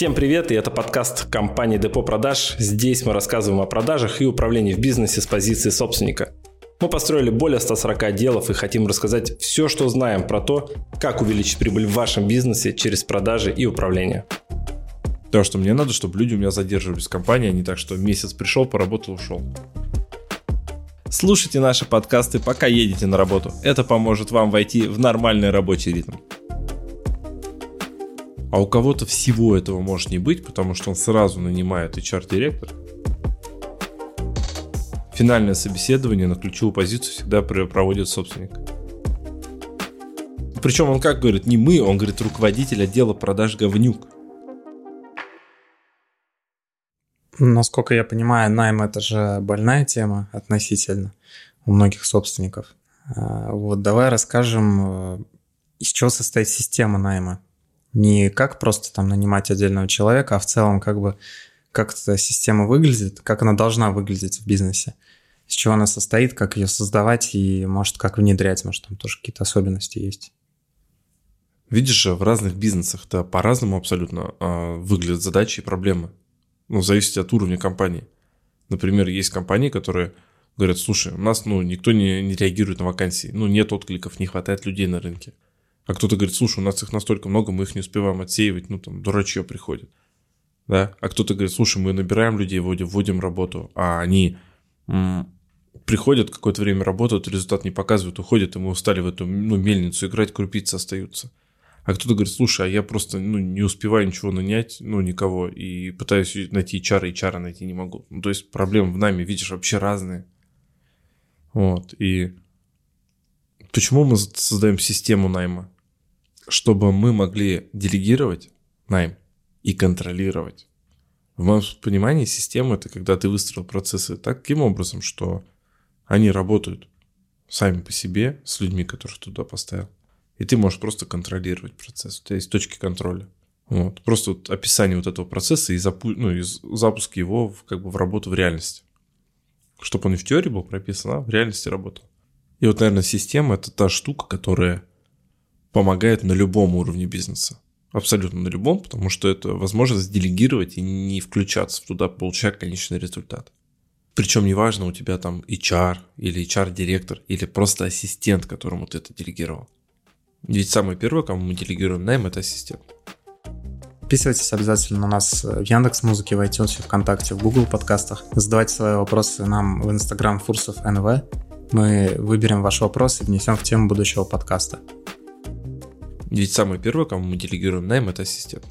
Всем привет, и это подкаст компании Депо Продаж. Здесь мы рассказываем о продажах и управлении в бизнесе с позиции собственника. Мы построили более 140 отделов и хотим рассказать все, что знаем про то, как увеличить прибыль в вашем бизнесе через продажи и управление. Потому что мне надо, чтобы люди у меня задерживались в компании, а не так, что месяц пришел, поработал, ушел. Слушайте наши подкасты, пока едете на работу. Это поможет вам войти в нормальный рабочий ритм. А у кого-то всего этого может не быть, потому что он сразу нанимает HR-директор. Финальное собеседование на ключевую позицию всегда проводит собственник. Причем он как говорит, не мы, он говорит руководитель отдела продаж говнюк. Насколько я понимаю, найм это же больная тема относительно у многих собственников. А, вот давай расскажем, э, из чего состоит система найма не как просто там нанимать отдельного человека, а в целом как бы как эта система выглядит, как она должна выглядеть в бизнесе, из чего она состоит, как ее создавать и, может, как внедрять, может, там тоже какие-то особенности есть. Видишь же, в разных бизнесах-то по-разному абсолютно э, выглядят задачи и проблемы. Ну, зависит от уровня компании. Например, есть компании, которые говорят, слушай, у нас ну, никто не, не реагирует на вакансии, ну, нет откликов, не хватает людей на рынке. А кто-то говорит, слушай, у нас их настолько много, мы их не успеваем отсеивать, ну там дурачье приходит. Да? А кто-то говорит, слушай, мы набираем людей, вводим, вводим работу, а они м- приходят, какое-то время работают, результат не показывают, уходят, и мы устали в эту ну, мельницу играть, крупицы остаются. А кто-то говорит, слушай, а я просто ну, не успеваю ничего нанять, ну, никого, и пытаюсь найти HR, и HR найти не могу. Ну, то есть проблемы в нами, видишь, вообще разные. Вот, и почему мы создаем систему найма? Чтобы мы могли делегировать найм и контролировать. В моем понимании система – это когда ты выстроил процессы таким образом, что они работают сами по себе с людьми, которых туда поставил. И ты можешь просто контролировать процесс. У тебя есть точки контроля. Вот. Просто вот описание вот этого процесса и, запу- ну, и запуск его в, как бы в работу в реальности. Чтобы он и в теории был прописан, а в реальности работал. И вот, наверное, система – это та штука, которая помогает на любом уровне бизнеса. Абсолютно на любом, потому что это возможность делегировать и не включаться туда, получать конечный результат. Причем неважно, у тебя там HR или HR-директор или просто ассистент, которому ты это делегировал. Ведь самое первое, кому мы делегируем найм, это ассистент. Подписывайтесь обязательно на нас в Яндекс Музыке, в iTunes, ВКонтакте, в Google подкастах. Задавайте свои вопросы нам в Инстаграм Фурсов НВ. Мы выберем ваш вопрос и внесем в тему будущего подкаста. Ведь самое первое, кому мы делегируем найм, это ассистент.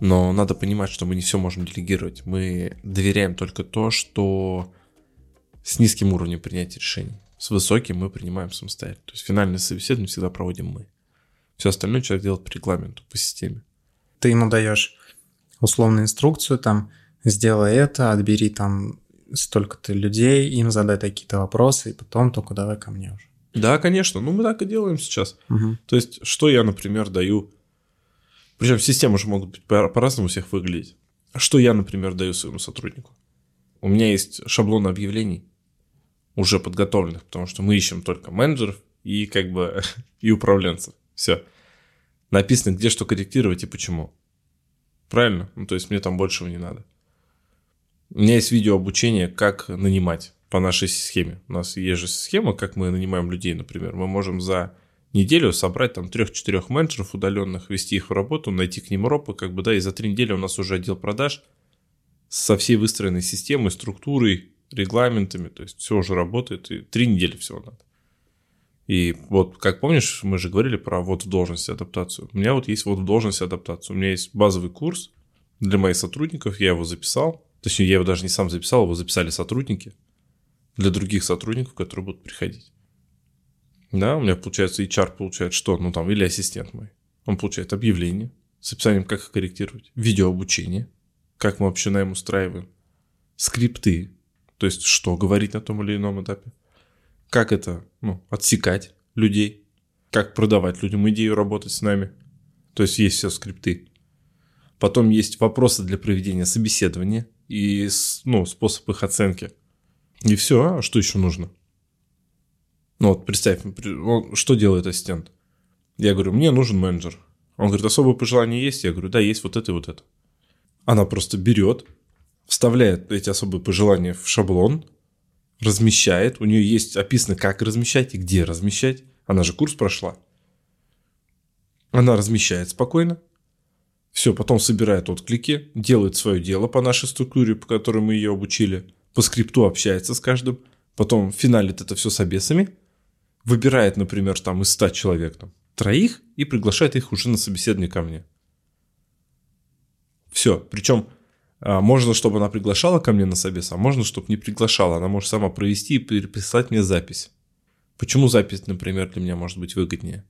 Но надо понимать, что мы не все можем делегировать. Мы доверяем только то, что с низким уровнем принятия решений. С высоким мы принимаем самостоятельно. То есть финальное собеседование всегда проводим мы. Все остальное человек делает по регламенту, по системе. Ты ему даешь условную инструкцию, там, сделай это, отбери там столько-то людей, им задай такие-то вопросы, и потом только давай ко мне уже. Да, конечно. Ну, мы так и делаем сейчас. Угу. То есть, что я, например, даю... Причем системы же могут быть по-разному у всех выглядеть. Что я, например, даю своему сотруднику? У меня есть шаблон объявлений, уже подготовленных, потому что мы ищем только менеджеров и как бы и управленцев. Все. Написано, где что корректировать и почему. Правильно? Ну, то есть мне там большего не надо. У меня есть видео обучение, как нанимать по нашей схеме. У нас есть же схема, как мы нанимаем людей, например. Мы можем за неделю собрать там трех-четырех менеджеров удаленных, вести их в работу, найти к ним ропы, как бы, да, и за три недели у нас уже отдел продаж со всей выстроенной системой, структурой, регламентами, то есть все уже работает, и три недели всего надо. И вот, как помнишь, мы же говорили про вот в должности адаптацию. У меня вот есть вот в должности адаптацию. У меня есть базовый курс для моих сотрудников, я его записал. Точнее, я его даже не сам записал, его записали сотрудники для других сотрудников, которые будут приходить. Да, у меня получается HR получает что? Ну там, или ассистент мой. Он получает объявление с описанием, как корректировать, видеообучение, как мы вообще найм устраиваем, скрипты, то есть что говорить на том или ином этапе, как это, ну, отсекать людей, как продавать людям идею работать с нами. То есть есть все скрипты. Потом есть вопросы для проведения собеседования и ну, способ их оценки – и все, а что еще нужно? Ну вот представь, что делает ассистент? Я говорю, мне нужен менеджер. Он говорит, особое пожелание есть? Я говорю, да, есть вот это и вот это. Она просто берет, вставляет эти особые пожелания в шаблон, размещает. У нее есть описано, как размещать и где размещать. Она же курс прошла. Она размещает спокойно. Все, потом собирает отклики, делает свое дело по нашей структуре, по которой мы ее обучили. По скрипту общается с каждым. Потом финалит это все с обесами. Выбирает, например, там из 100 человек там, троих и приглашает их уже на собеседование ко мне. Все. Причем а, можно, чтобы она приглашала ко мне на собес, а можно, чтобы не приглашала. Она может сама провести и переписать мне запись. Почему запись, например, для меня может быть выгоднее?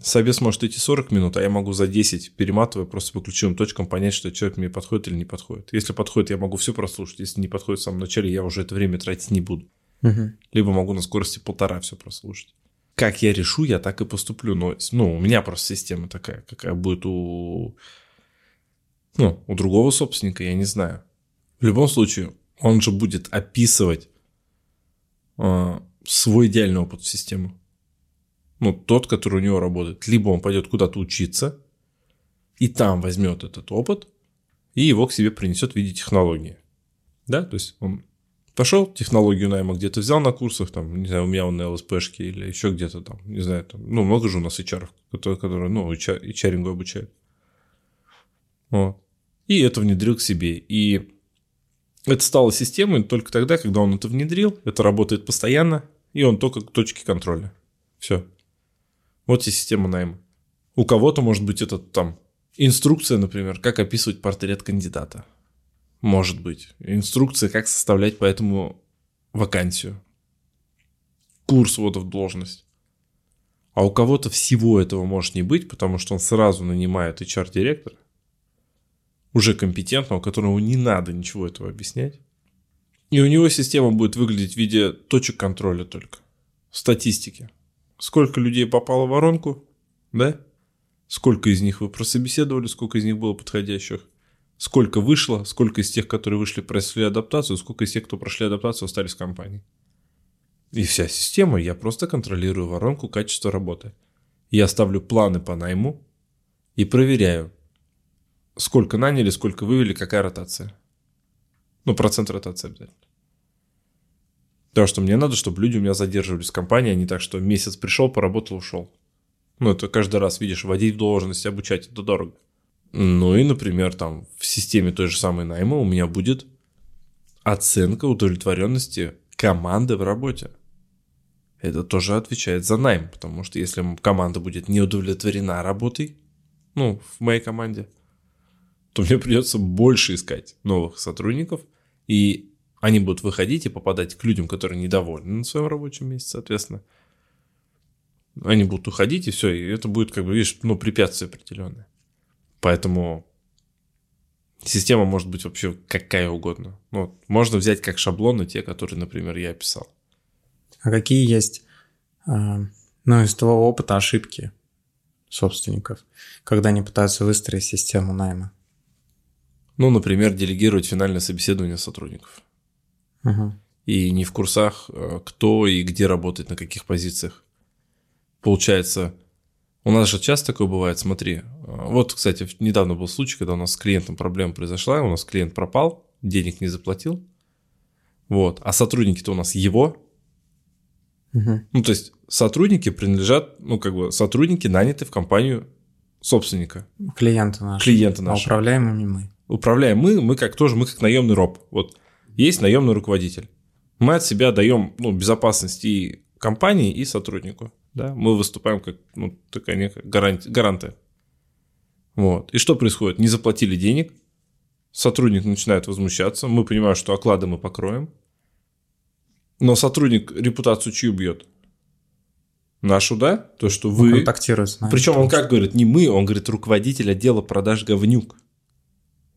Собес может идти 40 минут, а я могу за 10, перематывая, просто по ключевым точкам понять, что человек мне подходит или не подходит. Если подходит, я могу все прослушать. Если не подходит в самом начале, я уже это время тратить не буду. Угу. Либо могу на скорости полтора все прослушать. Как я решу, я так и поступлю. Но ну, у меня просто система такая, какая будет у ну, у другого собственника, я не знаю. В любом случае, он же будет описывать э, свой идеальный опыт в систему. Ну, тот, который у него работает. Либо он пойдет куда-то учиться, и там возьмет этот опыт, и его к себе принесет в виде технологии. Да, то есть он пошел, технологию найма где-то взял на курсах, там, не знаю, у меня он на ЛСПшке или еще где-то там, не знаю, там, ну, много же у нас HR, которые, которые ну, HR, обучают. Вот и это внедрил к себе. И это стало системой только тогда, когда он это внедрил, это работает постоянно, и он только к точке контроля. Все. Вот и система найма. У кого-то может быть это там инструкция, например, как описывать портрет кандидата. Может быть. Инструкция, как составлять по этому вакансию. Курс ввода в должность. А у кого-то всего этого может не быть, потому что он сразу нанимает HR-директора, уже компетентного, которому не надо ничего этого объяснять. И у него система будет выглядеть в виде точек контроля только. Статистики. Сколько людей попало в воронку, да? Сколько из них вы прособеседовали, сколько из них было подходящих. Сколько вышло, сколько из тех, которые вышли, прошли адаптацию, сколько из тех, кто прошли адаптацию, остались в компании. И вся система, я просто контролирую воронку качества работы. Я ставлю планы по найму и проверяю, сколько наняли, сколько вывели, какая ротация. Ну, процент ротации обязательно. Потому что мне надо, чтобы люди у меня задерживались в компании, а не так, что месяц пришел, поработал, ушел. Ну, это каждый раз, видишь, вводить в должность, обучать, это дорого. Ну и, например, там в системе той же самой найма у меня будет оценка удовлетворенности команды в работе. Это тоже отвечает за найм, потому что если команда будет не удовлетворена работой, ну, в моей команде – то мне придется больше искать новых сотрудников, и они будут выходить и попадать к людям, которые недовольны на своем рабочем месте, соответственно. Они будут уходить, и все, и это будет, как бы, видишь, ну, препятствие определенное. Поэтому система может быть вообще какая угодно. Ну, можно взять как шаблоны те, которые, например, я описал. А какие есть, а, ну, из того опыта ошибки собственников, когда они пытаются выстроить систему найма? Ну, например, делегировать финальное собеседование сотрудников. Угу. И не в курсах, э, кто и где работает, на каких позициях. Получается, у нас же часто такое бывает, смотри. Э, вот, кстати, недавно был случай, когда у нас с клиентом проблема произошла, у нас клиент пропал, денег не заплатил. Вот. А сотрудники-то у нас его. Угу. Ну, то есть сотрудники принадлежат, ну, как бы сотрудники наняты в компанию собственника. Клиенты наши. Клиенты наши. А управляемыми мы управляем мы, мы как тоже, мы как наемный роб. Вот есть наемный руководитель. Мы от себя даем ну, безопасность и компании, и сотруднику. Да? Мы выступаем как ну, такая некая гаранти, гаранты. Вот. И что происходит? Не заплатили денег, сотрудник начинает возмущаться, мы понимаем, что оклады мы покроем, но сотрудник репутацию чью бьет? Нашу, да? То, что вы... Он контактирует с нами. Причем он как говорит, не мы, он говорит руководитель отдела продаж говнюк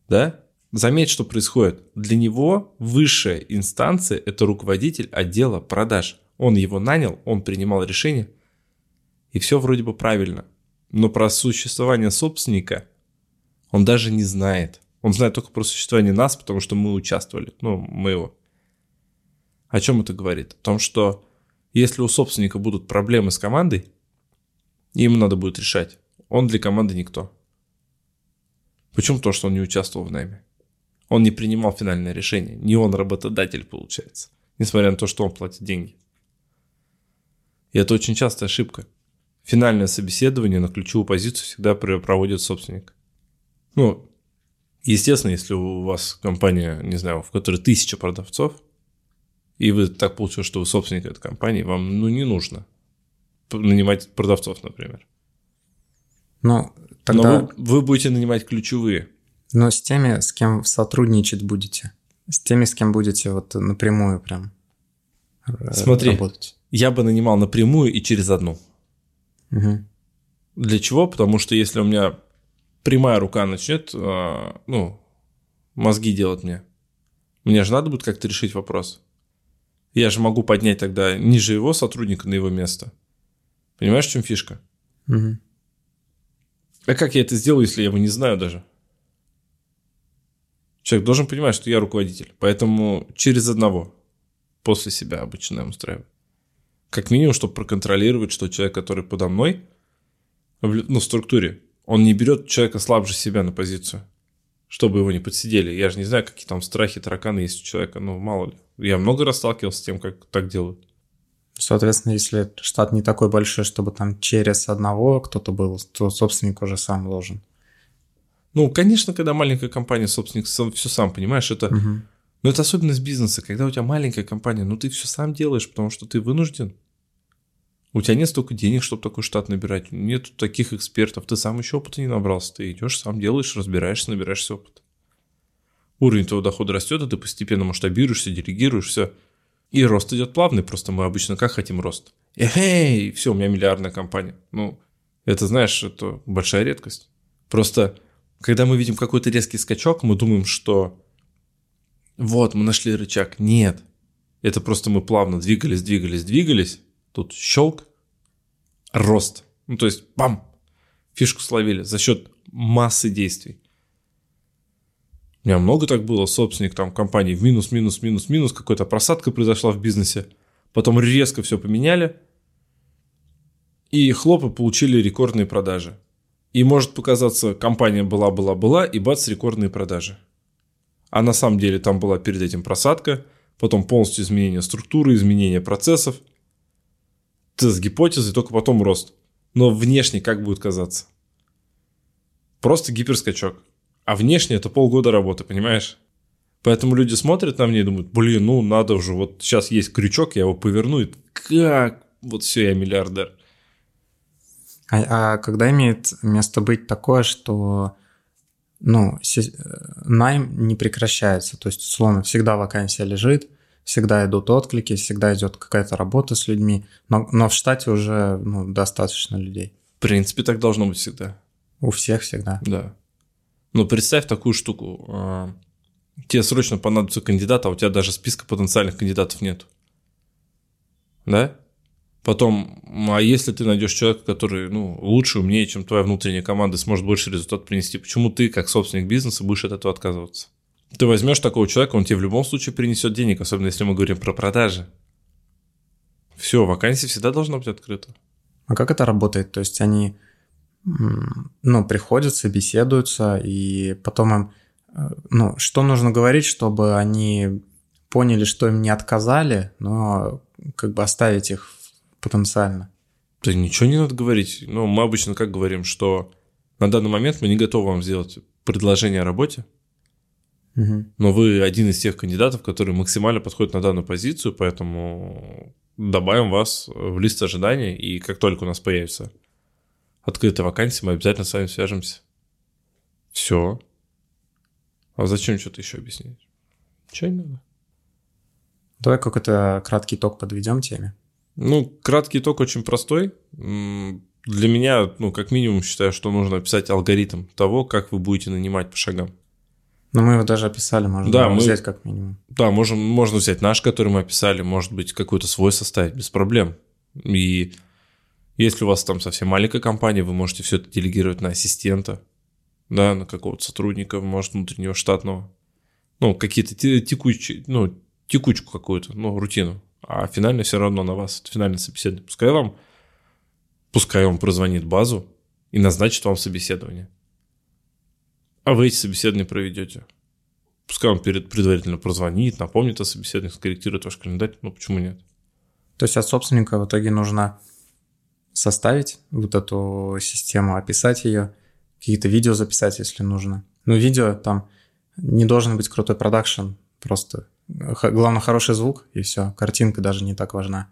да, заметь, что происходит. Для него высшая инстанция – это руководитель отдела продаж. Он его нанял, он принимал решение, и все вроде бы правильно. Но про существование собственника он даже не знает. Он знает только про существование нас, потому что мы участвовали, ну, мы его. О чем это говорит? О том, что если у собственника будут проблемы с командой, им надо будет решать. Он для команды никто. Почему? то, что он не участвовал в найме. Он не принимал финальное решение. Не он работодатель, получается. Несмотря на то, что он платит деньги. И это очень частая ошибка. Финальное собеседование на ключевую позицию всегда проводит собственник. Ну, естественно, если у вас компания, не знаю, в которой тысяча продавцов, и вы так получилось, что вы собственник этой компании, вам ну, не нужно нанимать продавцов, например. Ну, тогда... Но вы, вы будете нанимать ключевые. Но с теми, с кем сотрудничать будете. С теми, с кем будете вот напрямую прям Смотри, работать. я бы нанимал напрямую и через одну. Угу. Для чего? Потому что если у меня прямая рука начнет, а, ну, мозги делать мне, мне же надо будет как-то решить вопрос. Я же могу поднять тогда ниже его сотрудника на его место. Понимаешь, в чем фишка? Угу. А как я это сделаю, если я его не знаю даже? Человек должен понимать, что я руководитель. Поэтому через одного после себя обычно я устраиваю. Как минимум, чтобы проконтролировать, что человек, который подо мной, ну, в структуре, он не берет человека слабже себя на позицию, чтобы его не подсидели. Я же не знаю, какие там страхи, тараканы есть у человека, ну, мало ли. Я много раз сталкивался с тем, как так делают. Соответственно, если штат не такой большой, чтобы там через одного кто-то был, то собственник уже сам должен. Ну, конечно, когда маленькая компания, собственник все сам, понимаешь, это... Угу. Но это особенность бизнеса, когда у тебя маленькая компания, ну ты все сам делаешь, потому что ты вынужден. У тебя нет столько денег, чтобы такой штат набирать. Нет таких экспертов. Ты сам еще опыта не набрался. Ты идешь, сам делаешь, разбираешься, набираешься опыта. Уровень твоего дохода растет, а ты постепенно масштабируешься, делегируешь, все. И рост идет плавный, просто мы обычно как хотим рост. Эй, все, у меня миллиардная компания. Ну, это, знаешь, это большая редкость. Просто, когда мы видим какой-то резкий скачок, мы думаем, что вот, мы нашли рычаг. Нет. Это просто мы плавно двигались, двигались, двигались. Тут щелк, рост. Ну, то есть, бам, фишку словили за счет массы действий. У меня много так было, собственник там компании в минус, минус, минус, минус, какая-то просадка произошла в бизнесе. Потом резко все поменяли. И хлопы получили рекордные продажи. И может показаться, компания была-была-была, и бац, рекордные продажи. А на самом деле там была перед этим просадка, потом полностью изменение структуры, изменение процессов, тест гипотезы, только потом рост. Но внешне как будет казаться? Просто гиперскачок. А внешне это полгода работы, понимаешь? Поэтому люди смотрят на меня и думают, блин, ну надо уже, вот сейчас есть крючок, я его поверну, и как, вот все, я миллиардер. А, а когда имеет место быть такое, что ну, найм не прекращается. То есть, условно, всегда вакансия лежит, всегда идут отклики, всегда идет какая-то работа с людьми, но, но в штате уже ну, достаточно людей. В принципе, так должно быть всегда. У всех всегда. Да. Но представь такую штуку. А, тебе срочно понадобится кандидат, а у тебя даже списка потенциальных кандидатов нет. Да? Потом, а если ты найдешь человека, который ну, лучше, умнее, чем твоя внутренняя команда, сможет больше результат принести, почему ты, как собственник бизнеса, будешь от этого отказываться? Ты возьмешь такого человека, он тебе в любом случае принесет денег, особенно если мы говорим про продажи. Все, вакансия всегда должна быть открыта. А как это работает? То есть они ну, приходят, собеседуются, и потом им, э, ну, что нужно говорить, чтобы они поняли, что им не отказали, но как бы оставить их потенциально. Да ничего не надо говорить. Ну, мы обычно как говорим, что на данный момент мы не готовы вам сделать предложение о работе, угу. но вы один из тех кандидатов, который максимально подходит на данную позицию, поэтому добавим вас в лист ожиданий, и как только у нас появится открытая вакансия, мы обязательно с вами свяжемся. Все. А зачем что-то еще объяснять? Ничего не надо. Давай какой-то краткий итог подведем теме. Ну, краткий итог очень простой. Для меня, ну, как минимум, считаю, что нужно описать алгоритм того, как вы будете нанимать по шагам. Ну, мы его даже описали, можно да, мы, взять как минимум. Да, можем, можно взять наш, который мы описали, может быть, какой-то свой составить, без проблем. И если у вас там совсем маленькая компания, вы можете все это делегировать на ассистента, да, на какого-то сотрудника, может, внутреннего штатного. Ну, какие-то текучие, ну, текучку какую-то, ну, рутину а финально все равно на вас, финальное собеседование. Пускай вам, пускай он прозвонит базу и назначит вам собеседование. А вы эти собеседования проведете? Пускай он перед, предварительно прозвонит, напомнит о собеседовании, скорректирует ваш календарь. Ну, почему нет? То есть от собственника в итоге нужно составить вот эту систему, описать ее, какие-то видео записать, если нужно. Ну, видео там не должен быть крутой продакшн, просто главное хороший звук, и все, картинка даже не так важна.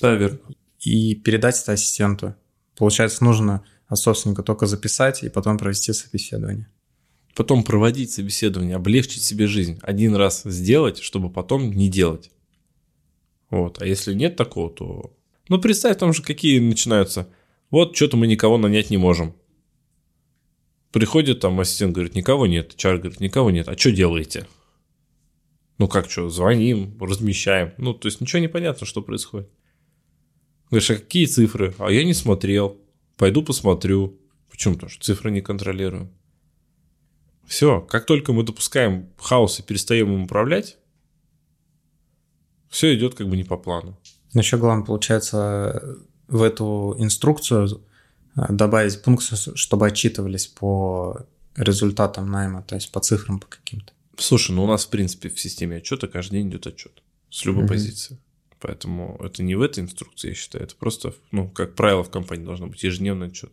Да, верно. И передать это ассистенту. Получается, нужно от собственника только записать и потом провести собеседование. Потом проводить собеседование, облегчить себе жизнь. Один раз сделать, чтобы потом не делать. Вот. А если нет такого, то... Ну, представь там же, какие начинаются. Вот, что-то мы никого нанять не можем. Приходит там ассистент, говорит, никого нет. Чар говорит, никого нет. А что делаете? Ну, как что, звоним, размещаем. Ну, то есть ничего не понятно, что происходит. Говоришь, а какие цифры? А я не смотрел. Пойду посмотрю. Почему? Потому что цифры не контролируем. Все, как только мы допускаем хаос и перестаем им управлять, все идет как бы не по плану. Но еще главное, получается, в эту инструкцию э, добавить пункт, чтобы отчитывались по результатам найма, то есть по цифрам по каким-то. Слушай, ну у нас, в принципе, в системе отчета каждый день идет отчет с любой mm-hmm. позиции. Поэтому это не в этой инструкции, я считаю. Это просто, ну, как правило, в компании должно быть ежедневный отчет.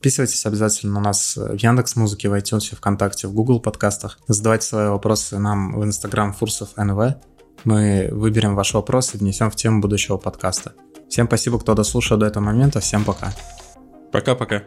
Подписывайтесь обязательно на нас в Яндекс Музыке, в iTunes, ВКонтакте, в Google подкастах. Задавайте свои вопросы нам в Инстаграм Фурсов НВ. Мы выберем ваш вопрос и внесем в тему будущего подкаста. Всем спасибо, кто дослушал до этого момента. Всем пока. Пока-пока.